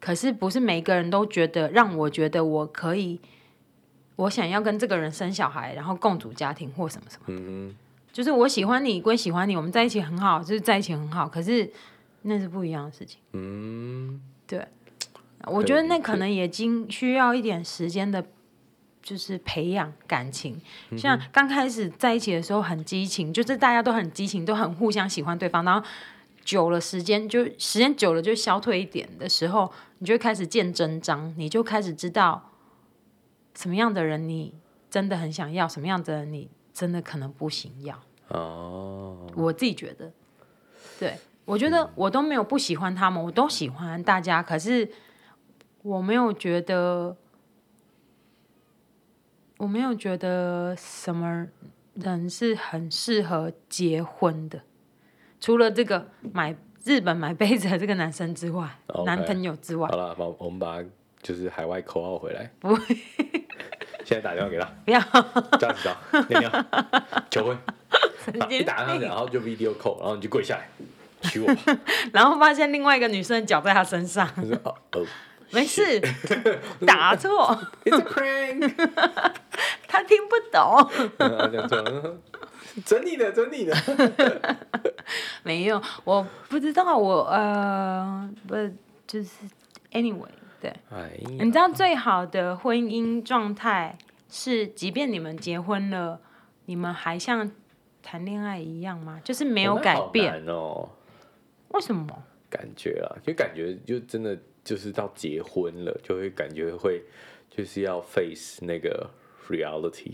可是不是每个人都觉得让我觉得我可以，我想要跟这个人生小孩，然后共组家庭或什么什么，就是我喜欢你归喜欢你，我们在一起很好，就是在一起很好，可是。那是不一样的事情。嗯，对，我觉得那可能也经需要一点时间的，就是培养感情。像刚开始在一起的时候很激情，就是大家都很激情，都很互相喜欢对方。然后久了时间就时间久了就消退一点的时候，你就开始见真章，你就开始知道什么样的人你真的很想要，什么样的人你真的可能不行要。哦，我自己觉得，对。我觉得我都没有不喜欢他们，我都喜欢大家。可是我没有觉得，我没有觉得什么人是很适合结婚的，除了这个买日本买杯子的这个男生之外，Okay. 男朋友之外。好了，把我们把就是海外口号回来。不会，现在打电话给他，不要这样子的，你要求婚，一打上去，然后就 video call，然后你就跪下来。娶我，然后发现另外一个女生脚在他身上。哦 哦，没事，打错。It's a prank。他听不懂。整你的，整你的。没有，我不知道，我呃，不就是 anyway，对。哎。你知道最好的婚姻状态是，即便你们结婚了，你们还像谈恋爱一样吗？就是没有改变哦。为什么？感觉啊，就感觉就真的就是到结婚了，就会感觉会就是要 face 那个 reality，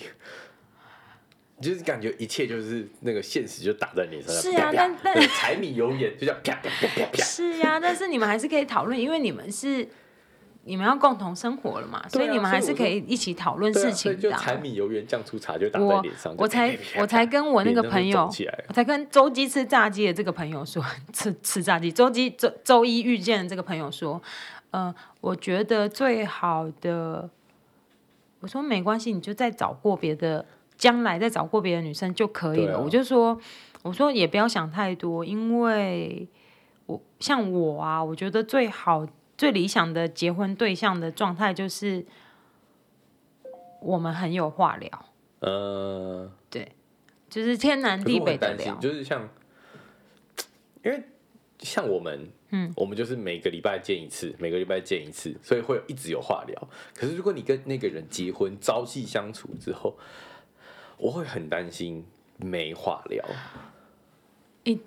就是感觉一切就是那个现实就打在你身上。是啊，但但柴米油盐就这样啪啪啪啪啪。是啊，但是你们还是可以讨论，因为你们是。你们要共同生活了嘛，所以你们还是可以一起讨论事情的。就柴米油盐酱醋茶就打在脸上。我我才我才跟我那个朋友，我才跟周鸡吃炸鸡的这个朋友说，吃吃炸鸡。周鸡周周一遇见的这个朋友说，呃，我觉得最好的，我说没关系，你就再找过别的，将来再找过别的女生就可以了。啊、我就说，我说也不要想太多，因为我像我啊，我觉得最好。最理想的结婚对象的状态就是，我们很有话聊。呃，对，就是天南地北的聊。就是像，因为像我们，嗯，我们就是每个礼拜见一次，每个礼拜见一次，所以会一直有话聊。可是如果你跟那个人结婚，朝夕相处之后，我会很担心没话聊。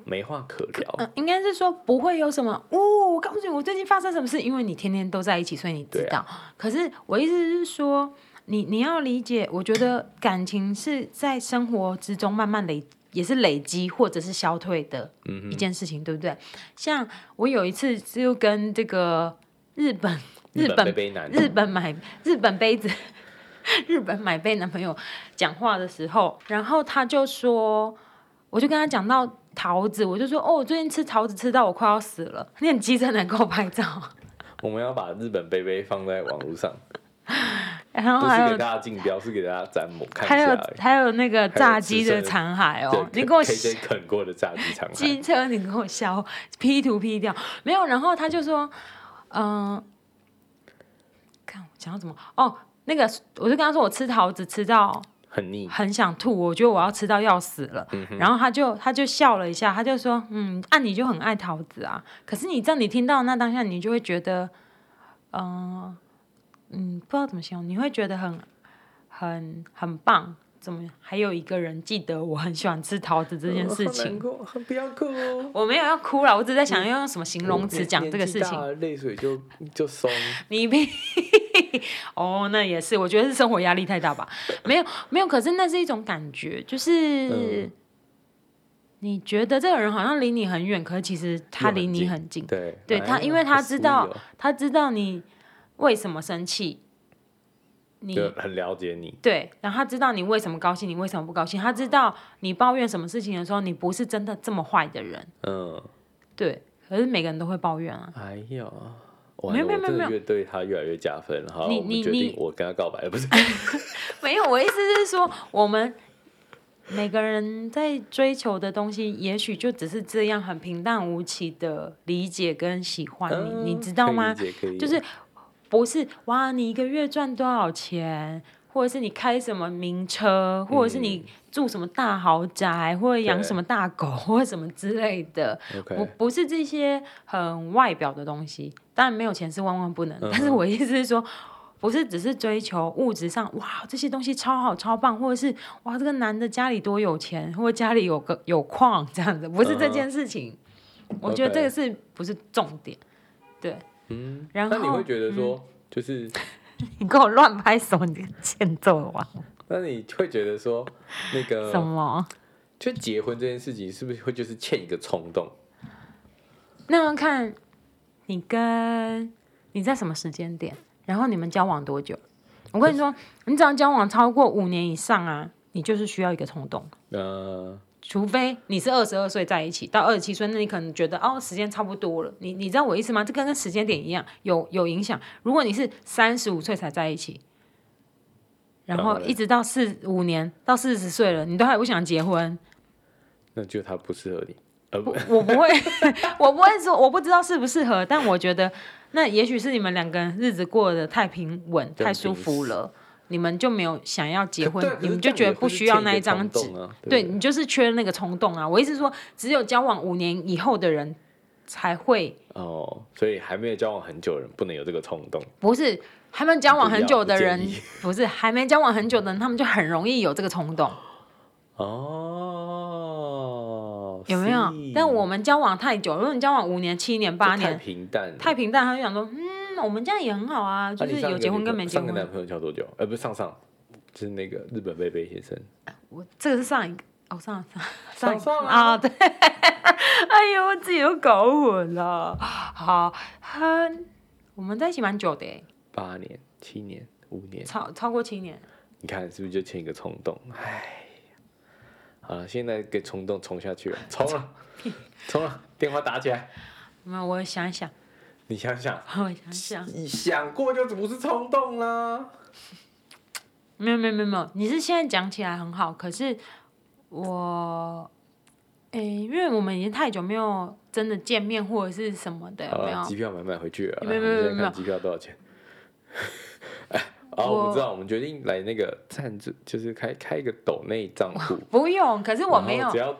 没话可聊。嗯，应该是说不会有什么哦。我告诉你，我最近发生什么事，因为你天天都在一起，所以你知道。啊、可是我意思是说，你你要理解，我觉得感情是在生活之中慢慢累，也是累积或者是消退的一件事情，嗯、对不对？像我有一次就跟这个日本日本日本，日本买日本杯子，日本买杯男朋友讲话的时候，然后他就说，我就跟他讲到。桃子，我就说哦，我最近吃桃子吃到我快要死了。你很机车能够拍照。我们要把日本杯杯放在网络上，然后还有给大家竞标，是给大家展模看还有还有那个炸鸡的残骸哦，你给我啃过的炸鸡残骸。机车，你给我消 P 图 P 掉没有？然后他就说，嗯、呃，看我讲到什么哦，那个我就跟他说，我吃桃子吃到。很腻，很想吐，我觉得我要吃到要死了。嗯、然后他就他就笑了一下，他就说：“嗯，按、啊、你就很爱桃子啊。可是你知道，你听到那当下，你就会觉得，嗯、呃、嗯，不知道怎么形容，你会觉得很很很棒。怎么还有一个人记得我很喜欢吃桃子这件 事情？哦、不要哭哦！我没有要哭了，我只是在想要用什么形容词讲这个事情。泪水就就松。你屁！哦，那也是，我觉得是生活压力太大吧。没有没有，可是那是一种感觉，就是、嗯、你觉得这个人好像离你很远，可是其实他离你很近。对，对他，因为他知道，他知道你为什么生气。你很了解你，对，然后他知道你为什么高兴，你为什么不高兴，他知道你抱怨什么事情的时候，你不是真的这么坏的人，嗯，对，可是每个人都会抱怨啊，哎呀，没有没有没有越对他越来越加分，好，你你你，我跟他告白，不是，没有，我意思是说，我们每个人在追求的东西，也许就只是这样很平淡无奇的理解跟喜欢你，嗯、你知道吗？就是。不是哇，你一个月赚多少钱，或者是你开什么名车，或者是你住什么大豪宅，或者养什么大狗，或者什么之类的。我、不是这些很外表的东西，当然没有钱是万万不能。Uh-huh. 但是我意思是说，不是只是追求物质上哇这些东西超好超棒，或者是哇这个男的家里多有钱，或者家里有个有矿这样子，不是这件事情。Uh-huh. 我觉得这个是不是重点？对。嗯，然后那你会觉得说，嗯、就是 你跟我乱拍手，你欠揍王。那你会觉得说，那个什么？就结婚这件事情，是不是会就是欠一个冲动？那要看你跟你在什么时间点，然后你们交往多久？我跟你说，你只要交往超过五年以上啊，你就是需要一个冲动。呃。除非你是二十二岁在一起，到二十七岁，那你可能觉得哦，时间差不多了。你你知道我意思吗？这跟跟时间点一样，有有影响。如果你是三十五岁才在一起，然后一直到四五年到四十岁了，你都还不想结婚，那就他不适合你。呃不，我不会，我不会说我不知道适不适合，但我觉得那也许是你们两个人日子过得太平稳、太舒服了。你们就没有想要结婚，你们就觉得不需要那一张纸，啊，对，你就是缺那个冲动啊！我意思是说，只有交往五年以后的人才会哦，所以还没有交往很久的人不能有这个冲动。不是，还没交往很久的人，不，不是还没交往很久的人，他们就很容易有这个冲动。哦，有没有？但我们交往太久，如果你交往五年、七年、八年，太平淡，太平淡，他就想说，嗯。我们这样也很好啊，就是有结婚跟没结婚。上个男朋友交多久？呃，不是上上，就是那个日本贝贝先生。我这个是上一个，哦，上上上上啊，对。哎呦，我自己都搞混了。好，很，我们在一起蛮久的，八年、七年、五年，超超过七年。你看是不是就欠一个冲动？哎，好了，现在给冲动冲下去了，冲了，冲了，电话打起来。那我想一想。你想想，我想想，你想过就不是冲动啦。没有没有没有没有，你是现在讲起来很好，可是我，哎、欸，因为我们已经太久没有真的见面或者是什么的，有没有？机票买买回去了，没有没有没有，机票多少钱？哎，哦，我，我知道，我们决定来那个赞助，就是开开一个抖内账户。不用，可是我没有。只要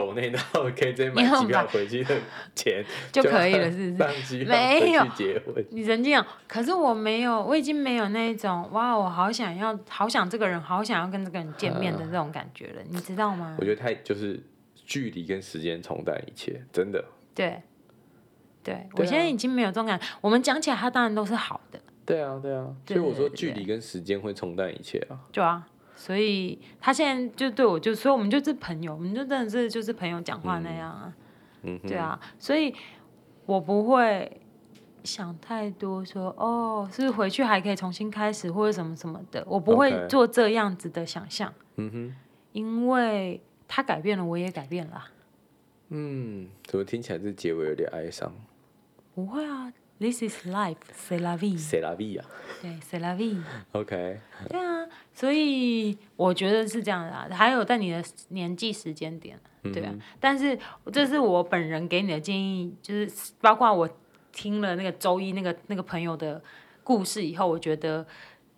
抖内 到可以直接买机票回去的钱 就可以了，是不是？没有结婚，你人这样，可是我没有，我已经没有那种哇，我好想要，好想这个人，好想要跟这个人见面的这种感觉了，你知道吗？我觉得太就是距离跟时间冲淡一切，真的。对，对，我现在已经没有这种感觉。我们讲起来，他当然都是好的。对啊，对啊，所以我说距离跟时间会冲淡一切啊。对啊。所以他现在就对我就，所以我们就是朋友，我们就真的是就是朋友讲话那样啊，嗯，对啊，所以我不会想太多说，说哦，是不是回去还可以重新开始或者什么什么的，我不会做这样子的想象，嗯哼，因为他改变了，我也改变了，嗯，怎么听起来这结尾有点哀伤？不会啊。This is life, c'est la vie. C'est la vie 啊。对，c'est la vie. OK。对啊，所以我觉得是这样的啊。还有在你的年纪时间点，对啊。嗯、但是这是我本人给你的建议，就是包括我听了那个周一那个那个朋友的故事以后，我觉得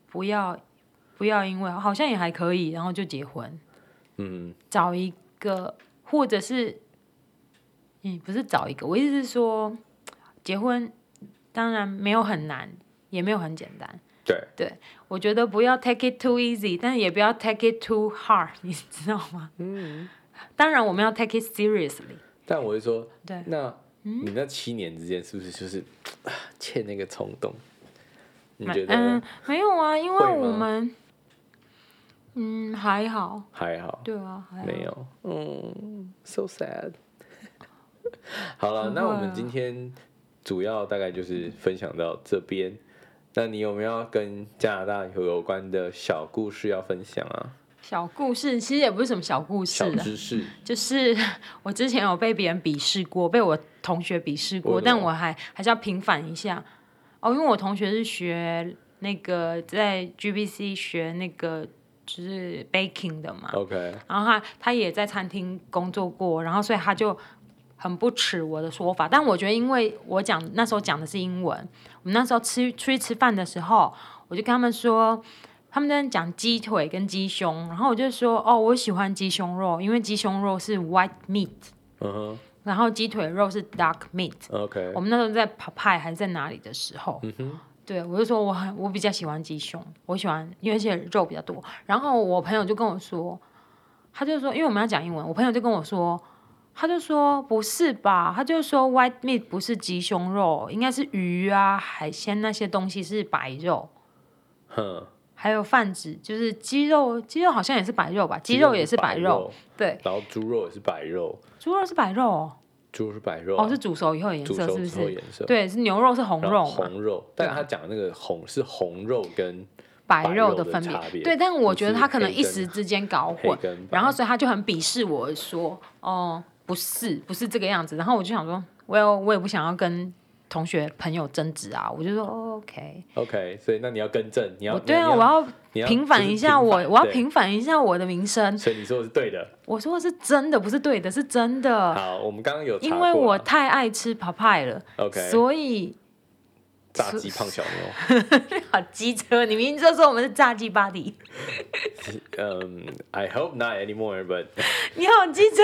不要不要因为好像也还可以，然后就结婚。嗯。找一个，或者是，嗯，不是找一个，我意思是说，结婚。当然没有很难，也没有很简单。对，对我觉得不要 take it too easy，但是也不要 take it too hard，你知道吗？嗯。当然我们要 take it seriously。但我是说，对，那你那七年之间是不是就是 欠那个冲动？你觉得？嗯，没有啊，因为我们，嗯，还好，还好，对啊，还好没有，嗯，so sad。好了，那我们今天主要大概就是分享到这边。那你有没有跟加拿大有有关的小故事要分享啊？小故事其实也不是什么小故事，小知识。就是 我之前有被别人鄙视过，被我同学鄙视过，但我还还是要平反一下。哦，因为我同学是学那个在 GBC 学那个就是 baking 的嘛，OK，然后他他也在餐厅工作过，然后所以他就很不耻我的说法，但我觉得因为我讲那时候讲的是英文，我们那时候吃出去吃饭的时候，我就跟他们说。他们在讲鸡腿跟鸡胸，然后我就说哦，我喜欢鸡胸肉，因为鸡胸肉是 white meat，嗯哼，然后鸡腿肉是 dark meat。OK，我们那时候在 p 派还是在哪里的时候，嗯哼，对，我就说我很我比较喜欢鸡胸，我喜欢因为而且肉比较多。然后我朋友就跟我说，他就说因为我们要讲英文，我朋友就跟我说，他就说不是吧，他就说 white meat 不是鸡胸肉，应该是鱼啊海鲜那些东西是白肉，哼。还有泛指，就是鸡肉，鸡肉好像也是白肉吧？鸡肉也是白肉，肉对。然后猪肉也是白肉，猪肉是白肉哦。猪肉是白肉、啊、哦，是煮熟以后的颜色，是不是？颜色对，是牛肉是红肉，红肉。但他讲的那个红是红肉跟白肉的分别。对，但我觉得他可能一时之间搞混，然后所以他就很鄙视我说，哦，不是，不是这个样子。然后我就想说，我也我也不想要跟。同学朋友争执啊，我就说 OK OK，所以那你要更正，你要对啊，我要平反一下我，我要平反一下我的名声。所以你说的是对的，我说的是真的，不是对的，是真的。好，我们刚刚有因为我太爱吃 Popeye 了，OK，所以。炸鸡胖小妞，好机车！你明明就说我们是炸鸡 buddy。嗯，I hope not anymore，but 你好机车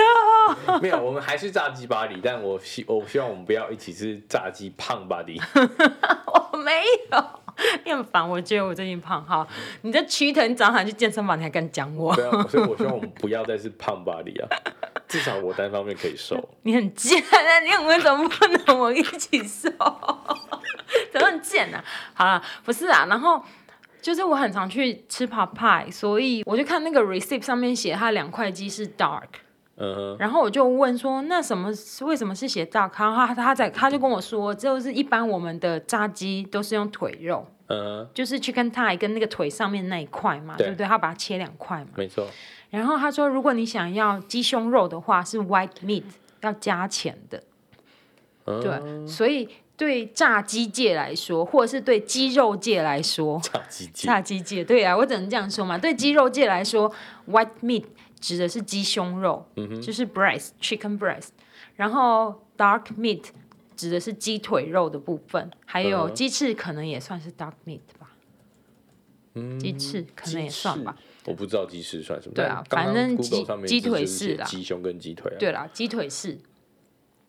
哦。没有，我们还是炸鸡 buddy，但我希我希望我们不要一起是炸鸡胖 buddy。我没有，你很烦，我觉得我最近胖。哈，你这躯体，你早上去健身房，你还敢讲我？对啊，所以我希望我们不要再是胖 buddy 啊，至少我单方面可以瘦。你很贱啊！你为什么不能我一起瘦？怎么很贱呢、啊？好了，不是啊，然后就是我很常去吃 p o p i 所以我就看那个 receipt 上面写它两块鸡是 dark，嗯哼，然后我就问说，那什么为什么是写？然后他他在他就跟我说，就是一般我们的炸鸡都是用腿肉，嗯哼，就是 chicken thigh 跟那个腿上面那一块嘛，对，对不对？他把它切两块嘛，没错。然后他说，如果你想要鸡胸肉的话，是 white meat 要加钱的，嗯、对，所以。对炸鸡界来说，或者是对鸡肉界来说，炸鸡界，炸鸡界，对啊，我只能这样说嘛。对鸡肉界来说，white meat 指的是鸡胸肉，嗯，就是 breast chicken breast，然后 dark meat 指的是鸡腿肉的部分，还有鸡翅可能也算是 dark meat 吧。嗯，鸡翅可能也算吧。我不知道鸡翅算什么。对啊，反正鸡鸡腿是啦，鸡胸跟鸡腿啊。对啦，鸡腿是。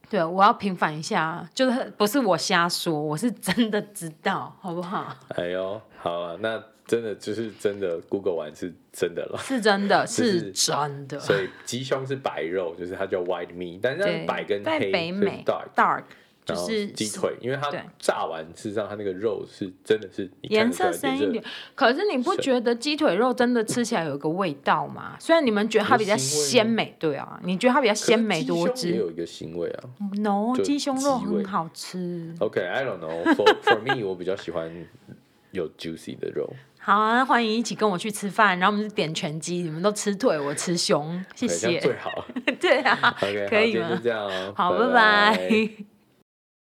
对，我要平反一下，就是不是我瞎说，我是真的知道，好不好？哎呦，好啊，那真的就是真的，Google 完是真的了，是真的，是真的。所以鸡胸是白肉，就是它叫 white meat，但是白跟黑在北美 dark dark。就是鸡腿，因为它炸完，事实上它那个肉是真的是颜色深一点。可是你不觉得鸡腿肉真的吃起来有一个味道吗？虽然你们觉得它比较鲜美，对啊，你觉得它比较鲜美多汁，也有一个腥味啊。No，鸡胸肉很好吃。OK，I don't know。For for me，我比较喜欢有 juicy 的肉。好啊，欢迎一起跟我去吃饭，然后我们是点全鸡，你们都吃腿，我吃胸，谢谢。最好。对啊，可以吗？就这样，好，拜拜。